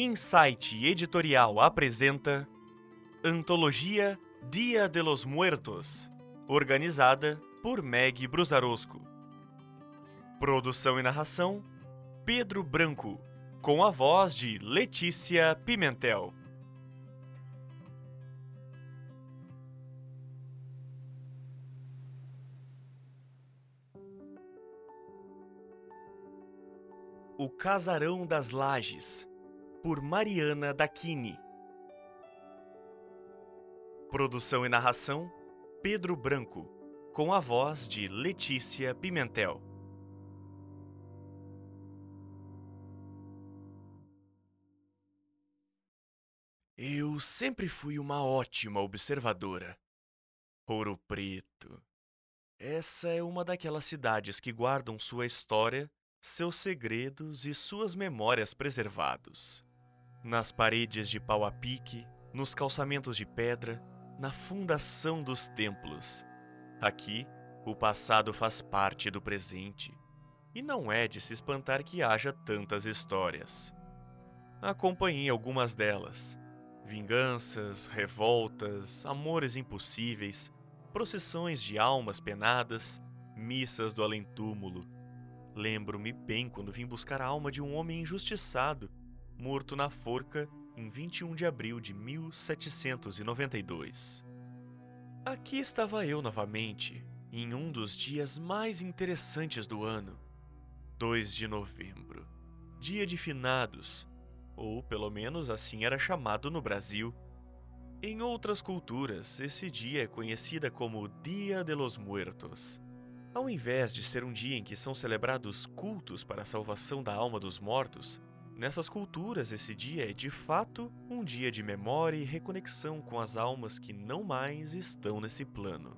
Insight Editorial apresenta Antologia Dia de los Muertos, organizada por Meg Brusarosco. Produção e narração: Pedro Branco, com a voz de Letícia Pimentel. O Casarão das Lajes, por Mariana Daquini. Produção e narração: Pedro Branco, com a voz de Letícia Pimentel. Eu sempre fui uma ótima observadora. Ouro Preto. Essa é uma daquelas cidades que guardam sua história, seus segredos e suas memórias preservados. Nas paredes de pau a pique, nos calçamentos de pedra, na fundação dos templos. Aqui, o passado faz parte do presente, e não é de se espantar que haja tantas histórias. Acompanhei algumas delas. Vinganças, revoltas, amores impossíveis, procissões de almas penadas, missas do além-túmulo. Lembro-me bem quando vim buscar a alma de um homem injustiçado, morto na forca em 21 de abril de 1792. Aqui estava eu novamente, em um dos dias mais interessantes do ano, 2 de novembro, dia de finados, ou pelo menos assim era chamado no Brasil. Em outras culturas, esse dia é conhecida como Dia de los Muertos. Ao invés de ser um dia em que são celebrados cultos para a salvação da alma dos mortos, nessas culturas esse dia é de fato um dia de memória e reconexão com as almas que não mais estão nesse plano.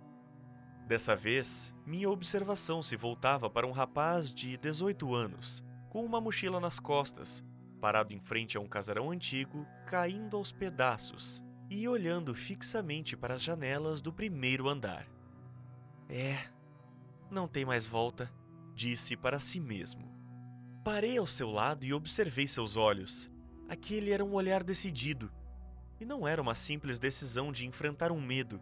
Dessa vez, minha observação se voltava para um rapaz de 18 anos, com uma mochila nas costas, parado em frente a um casarão antigo, caindo aos pedaços e olhando fixamente para as janelas do primeiro andar. É, não tem mais volta, disse para si mesmo. Parei ao seu lado e observei seus olhos. Aquele era um olhar decidido. E não era uma simples decisão de enfrentar um medo,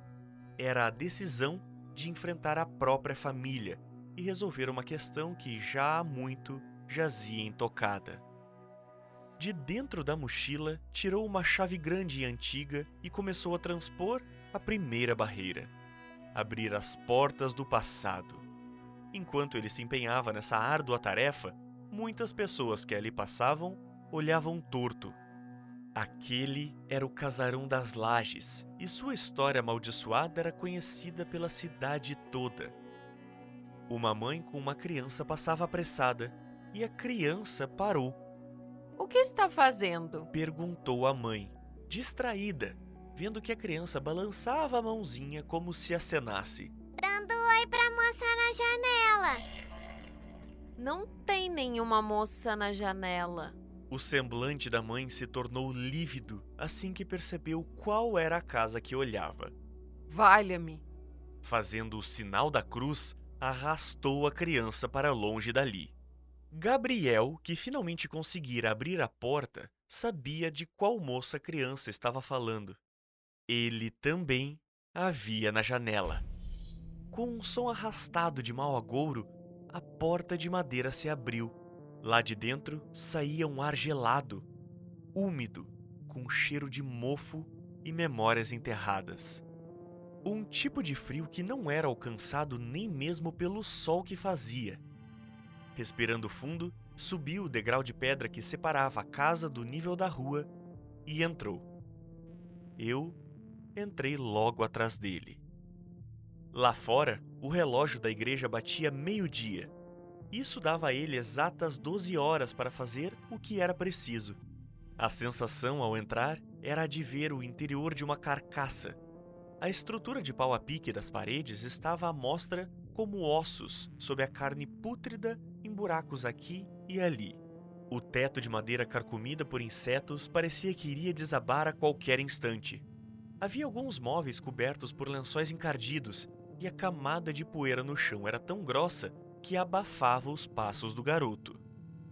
era a decisão de enfrentar a própria família e resolver uma questão que já há muito jazia intocada. De dentro da mochila, tirou uma chave grande e antiga e começou a transpor a primeira barreira abrir as portas do passado. Enquanto ele se empenhava nessa árdua tarefa, muitas pessoas que ali passavam olhavam torto. Aquele era o casarão das lajes e sua história amaldiçoada era conhecida pela cidade toda. Uma mãe com uma criança passava apressada e a criança parou O que está fazendo? Perguntou a mãe, distraída, vendo que a criança balançava a mãozinha como se acenasse. Dando oi pra moça na janela. Não tem nenhuma moça na janela. O semblante da mãe se tornou lívido assim que percebeu qual era a casa que olhava. Valha-me. Fazendo o sinal da cruz, arrastou a criança para longe dali. Gabriel, que finalmente conseguira abrir a porta, sabia de qual moça a criança estava falando. Ele também a via na janela. Com um som arrastado de mau agouro, a porta de madeira se abriu. Lá de dentro saía um ar gelado, úmido, com cheiro de mofo e memórias enterradas. Um tipo de frio que não era alcançado nem mesmo pelo sol que fazia. Respirando fundo, subiu o degrau de pedra que separava a casa do nível da rua e entrou. Eu entrei logo atrás dele. Lá fora, o relógio da igreja batia meio-dia. Isso dava a ele exatas 12 horas para fazer o que era preciso. A sensação ao entrar era a de ver o interior de uma carcaça. A estrutura de pau a pique das paredes estava à mostra como ossos sob a carne pútrida em buracos aqui e ali. O teto de madeira carcomida por insetos parecia que iria desabar a qualquer instante. Havia alguns móveis cobertos por lençóis encardidos e a camada de poeira no chão era tão grossa que abafava os passos do garoto.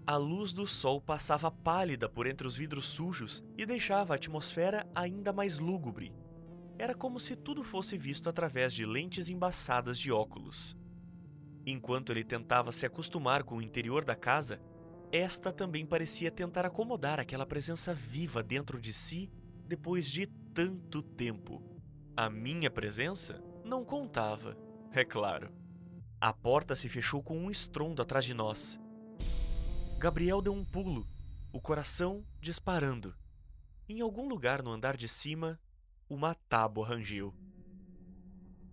A luz do sol passava pálida por entre os vidros sujos e deixava a atmosfera ainda mais lúgubre. Era como se tudo fosse visto através de lentes embaçadas de óculos. Enquanto ele tentava se acostumar com o interior da casa, esta também parecia tentar acomodar aquela presença viva dentro de si depois de tanto tempo. A minha presença não contava, é claro. A porta se fechou com um estrondo atrás de nós. Gabriel deu um pulo, o coração disparando. Em algum lugar no andar de cima, uma tábua rangiu.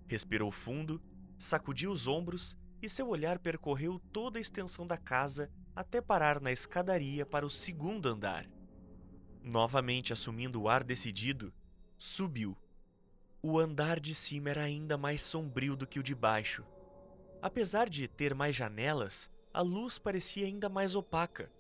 Respirou fundo, sacudiu os ombros e seu olhar percorreu toda a extensão da casa até parar na escadaria para o segundo andar. Novamente assumindo o ar decidido, subiu. O andar de cima era ainda mais sombrio do que o de baixo. Apesar de ter mais janelas, a luz parecia ainda mais opaca.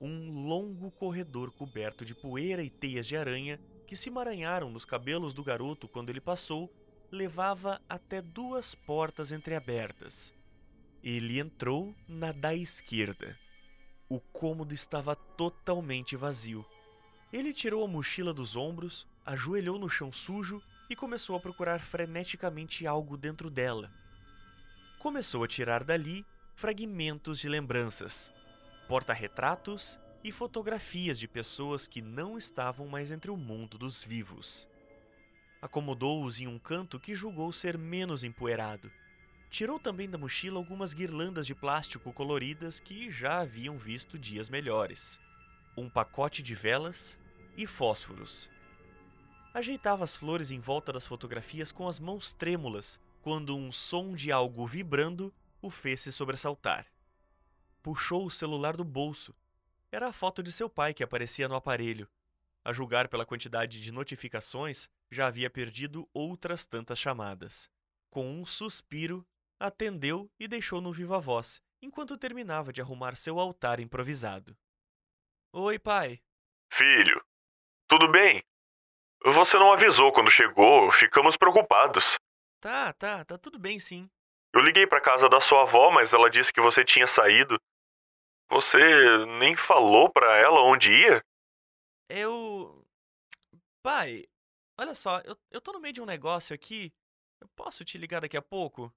Um longo corredor coberto de poeira e teias de aranha que se emaranharam nos cabelos do garoto quando ele passou levava até duas portas entreabertas. Ele entrou na da esquerda. O cômodo estava totalmente vazio. Ele tirou a mochila dos ombros, ajoelhou no chão sujo e começou a procurar freneticamente algo dentro dela. Começou a tirar dali fragmentos de lembranças, porta-retratos e fotografias de pessoas que não estavam mais entre o mundo dos vivos. Acomodou-os em um canto que julgou ser menos empoeirado Tirou também da mochila algumas guirlandas de plástico coloridas que já haviam visto dias melhores, um pacote de velas e fósforos. Ajeitava as flores em volta das fotografias com as mãos trêmulas quando um som de algo vibrando o fez se sobressaltar. Puxou o celular do bolso. Era a foto de seu pai que aparecia no aparelho. A julgar pela quantidade de notificações, já havia perdido outras tantas chamadas. Com um suspiro, atendeu e deixou no viva voz, enquanto terminava de arrumar seu altar improvisado. Oi, pai. Filho, tudo bem? Você não avisou quando chegou, ficamos preocupados. Tá, tá, tá tudo bem sim. Eu liguei para casa da sua avó, mas ela disse que você tinha saído. Você nem falou para ela onde ia? Eu. Pai, olha só, eu, eu tô no meio de um negócio aqui. Eu posso te ligar daqui a pouco?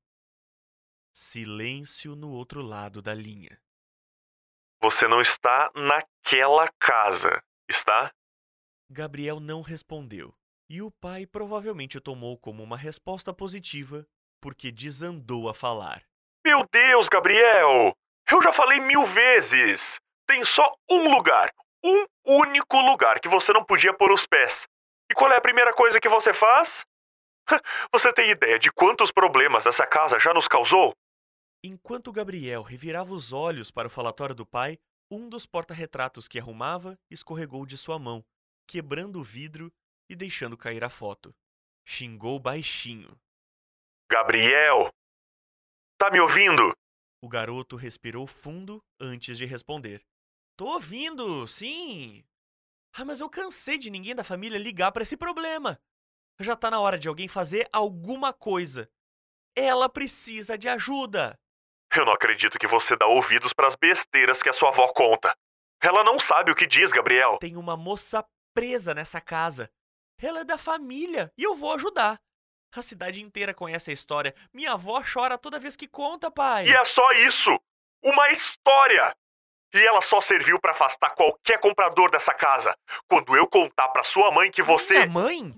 Silêncio no outro lado da linha. Você não está naquela casa, está? Gabriel não respondeu, e o pai provavelmente o tomou como uma resposta positiva, porque desandou a falar. Meu Deus, Gabriel! Eu já falei mil vezes! Tem só um lugar, um único lugar que você não podia pôr os pés. E qual é a primeira coisa que você faz? Você tem ideia de quantos problemas essa casa já nos causou? Enquanto Gabriel revirava os olhos para o falatório do pai, um dos porta-retratos que arrumava escorregou de sua mão, quebrando o vidro e deixando cair a foto. Xingou baixinho. Gabriel! Tá me ouvindo? O garoto respirou fundo antes de responder. Tô ouvindo, sim! Ah, mas eu cansei de ninguém da família ligar para esse problema. Já tá na hora de alguém fazer alguma coisa. Ela precisa de ajuda. Eu não acredito que você dá ouvidos para as besteiras que a sua avó conta. Ela não sabe o que diz, Gabriel. Tem uma moça presa nessa casa. Ela é da família e eu vou ajudar. A cidade inteira conhece a história. Minha avó chora toda vez que conta, pai. E é só isso! Uma história! E ela só serviu para afastar qualquer comprador dessa casa. Quando eu contar para sua mãe que você. Minha mãe?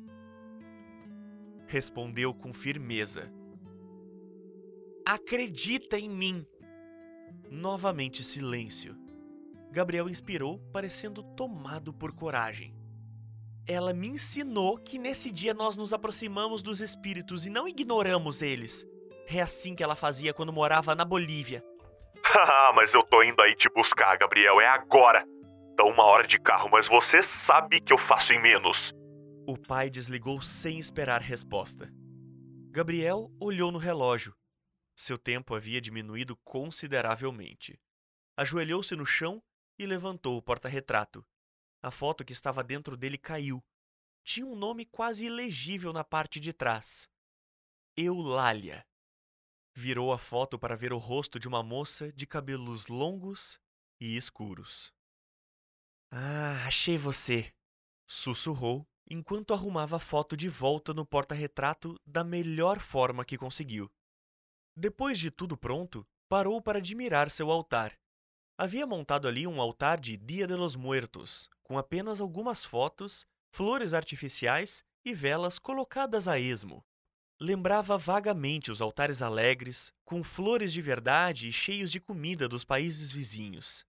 Respondeu com firmeza. Acredita em mim. Novamente silêncio. Gabriel inspirou, parecendo tomado por coragem. Ela me ensinou que nesse dia nós nos aproximamos dos espíritos e não ignoramos eles. É assim que ela fazia quando morava na Bolívia. Haha, mas eu tô indo aí te buscar, Gabriel, é agora. Dá uma hora de carro, mas você sabe que eu faço em menos. O pai desligou sem esperar resposta. Gabriel olhou no relógio. Seu tempo havia diminuído consideravelmente. Ajoelhou-se no chão e levantou o porta-retrato. A foto que estava dentro dele caiu. Tinha um nome quase ilegível na parte de trás: Eulália. Virou a foto para ver o rosto de uma moça de cabelos longos e escuros. Ah, achei você! sussurrou enquanto arrumava a foto de volta no porta-retrato da melhor forma que conseguiu. Depois de tudo pronto, parou para admirar seu altar. Havia montado ali um altar de Dia de los Muertos, com apenas algumas fotos, flores artificiais e velas colocadas a esmo. Lembrava vagamente os altares alegres, com flores de verdade e cheios de comida dos países vizinhos.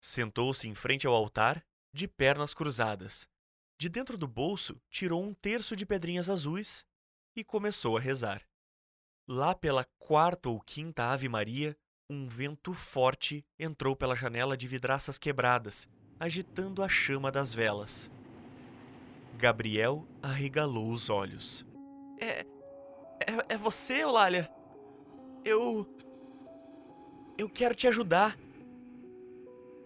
Sentou-se em frente ao altar, de pernas cruzadas. De dentro do bolso, tirou um terço de pedrinhas azuis e começou a rezar. Lá pela quarta ou quinta Ave Maria, um vento forte entrou pela janela de vidraças quebradas, agitando a chama das velas. Gabriel arregalou os olhos. É. É, é você, Eulália? Eu. Eu quero te ajudar.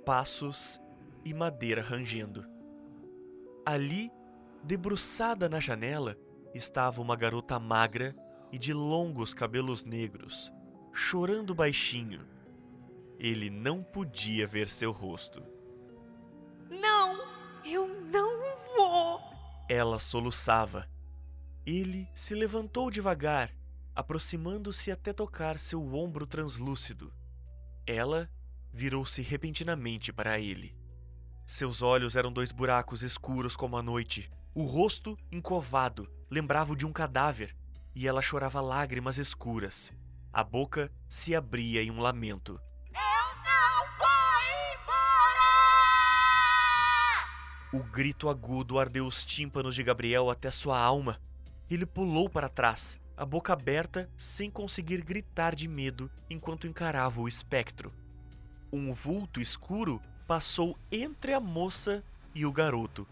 Passos e madeira rangendo. Ali, debruçada na janela, estava uma garota magra e de longos cabelos negros, chorando baixinho. Ele não podia ver seu rosto. Não, eu não vou. Ela soluçava. Ele se levantou devagar, aproximando-se até tocar seu ombro translúcido. Ela virou-se repentinamente para ele. Seus olhos eram dois buracos escuros como a noite. O rosto, encovado, lembrava o de um cadáver, e ela chorava lágrimas escuras. A boca se abria em um lamento. Eu não vou embora! O grito agudo ardeu os tímpanos de Gabriel até sua alma. Ele pulou para trás, a boca aberta, sem conseguir gritar de medo enquanto encarava o espectro. Um vulto escuro passou entre a moça e o garoto.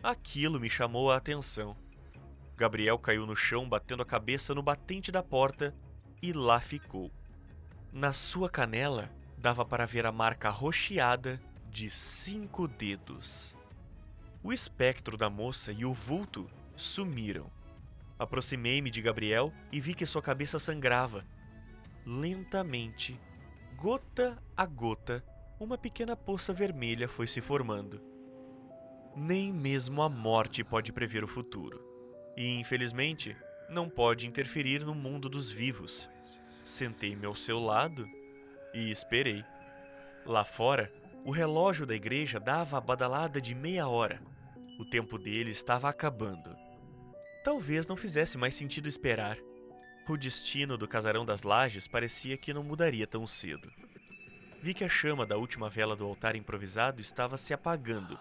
Aquilo me chamou a atenção. Gabriel caiu no chão batendo a cabeça no batente da porta e lá ficou. Na sua canela dava para ver a marca rocheada de cinco dedos. O espectro da moça e o vulto sumiram. Aproximei-me de Gabriel e vi que sua cabeça sangrava. Lentamente, gota a gota, uma pequena poça vermelha foi se formando. Nem mesmo a morte pode prever o futuro. E, infelizmente, não pode interferir no mundo dos vivos. Sentei-me ao seu lado e esperei. Lá fora, o relógio da igreja dava a badalada de meia hora. O tempo dele estava acabando. Talvez não fizesse mais sentido esperar. O destino do casarão das lajes parecia que não mudaria tão cedo. Vi que a chama da última vela do altar improvisado estava se apagando.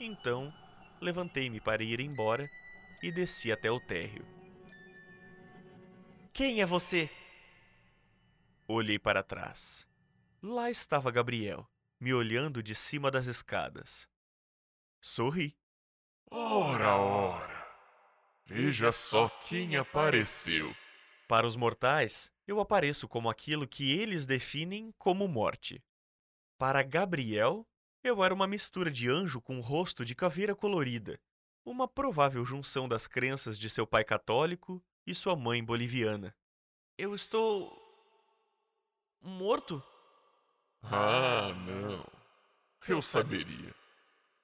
Então, levantei-me para ir embora e desci até o térreo. Quem é você? Olhei para trás. Lá estava Gabriel, me olhando de cima das escadas. Sorri. Ora, ora! Veja só quem apareceu. Para os mortais, eu apareço como aquilo que eles definem como morte. Para Gabriel, eu era uma mistura de anjo com rosto de caveira colorida, uma provável junção das crenças de seu pai católico e sua mãe boliviana. Eu estou. morto? Ah, não. Eu saberia.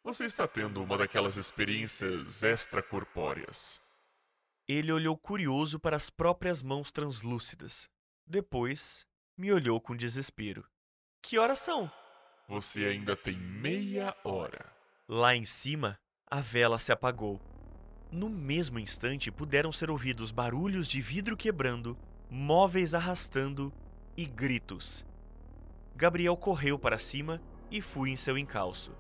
Você está tendo uma daquelas experiências extracorpóreas. Ele olhou curioso para as próprias mãos translúcidas. Depois, me olhou com desespero. Que horas são? Você ainda tem meia hora. Lá em cima, a vela se apagou. No mesmo instante, puderam ser ouvidos barulhos de vidro quebrando, móveis arrastando e gritos. Gabriel correu para cima e fui em seu encalço.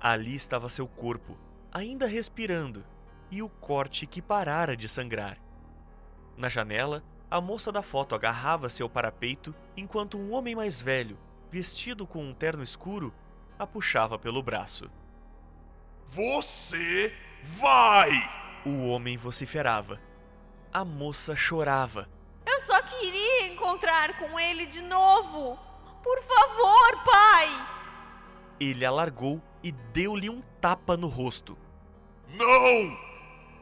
Ali estava seu corpo, ainda respirando, e o corte que parara de sangrar. Na janela, a moça da foto agarrava-se ao parapeito enquanto um homem mais velho, vestido com um terno escuro, a puxava pelo braço. Você vai! O homem vociferava. A moça chorava. Eu só queria encontrar com ele de novo. Por favor, pai! Ele a largou e deu-lhe um tapa no rosto. Não!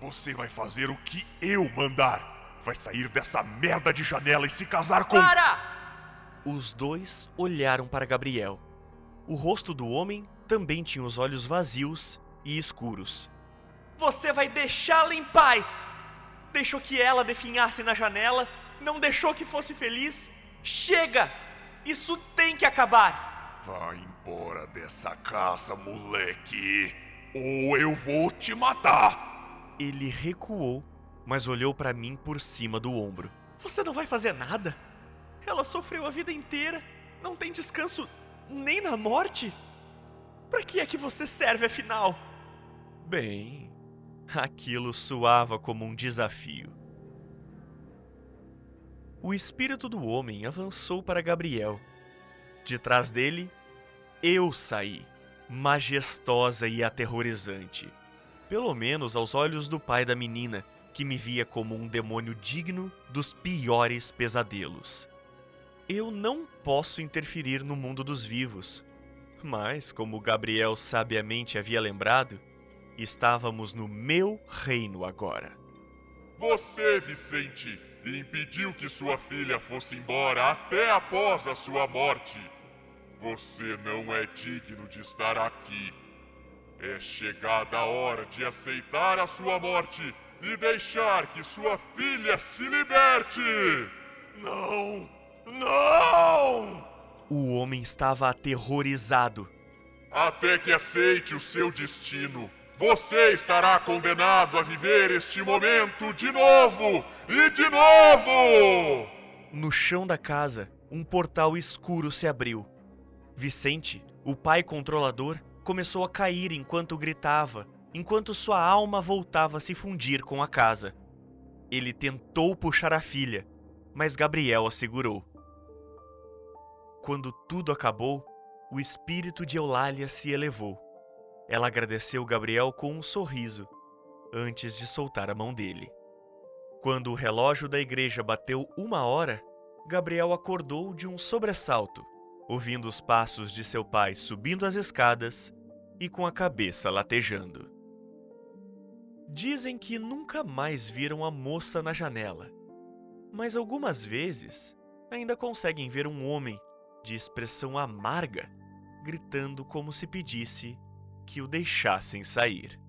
Você vai fazer o que eu mandar. Vai sair dessa merda de janela e se casar com. Para! Os dois olharam para Gabriel. O rosto do homem também tinha os olhos vazios e escuros. Você vai deixá-la em paz! Deixou que ela definhasse na janela, não deixou que fosse feliz. Chega! Isso tem que acabar! Vai embora dessa casa, moleque! Ou eu vou te matar! Ele recuou, mas olhou para mim por cima do ombro. Você não vai fazer nada? Ela sofreu a vida inteira, não tem descanso nem na morte? Para que é que você serve afinal? Bem, aquilo soava como um desafio. O espírito do homem avançou para Gabriel. De trás dele, eu saí, majestosa e aterrorizante. Pelo menos aos olhos do pai da menina, que me via como um demônio digno dos piores pesadelos. Eu não posso interferir no mundo dos vivos, mas, como Gabriel sabiamente havia lembrado, estávamos no meu reino agora. Você, Vicente, impediu que sua filha fosse embora até após a sua morte. Você não é digno de estar aqui. É chegada a hora de aceitar a sua morte e deixar que sua filha se liberte! Não! Não! O homem estava aterrorizado. Até que aceite o seu destino, você estará condenado a viver este momento de novo e de novo! No chão da casa, um portal escuro se abriu. Vicente, o pai controlador, começou a cair enquanto gritava, enquanto sua alma voltava a se fundir com a casa. Ele tentou puxar a filha, mas Gabriel a segurou. Quando tudo acabou, o espírito de Eulália se elevou. Ela agradeceu Gabriel com um sorriso, antes de soltar a mão dele. Quando o relógio da igreja bateu uma hora, Gabriel acordou de um sobressalto, ouvindo os passos de seu pai subindo as escadas e com a cabeça latejando. Dizem que nunca mais viram a moça na janela, mas algumas vezes ainda conseguem ver um homem de expressão amarga, gritando como se pedisse que o deixassem sair.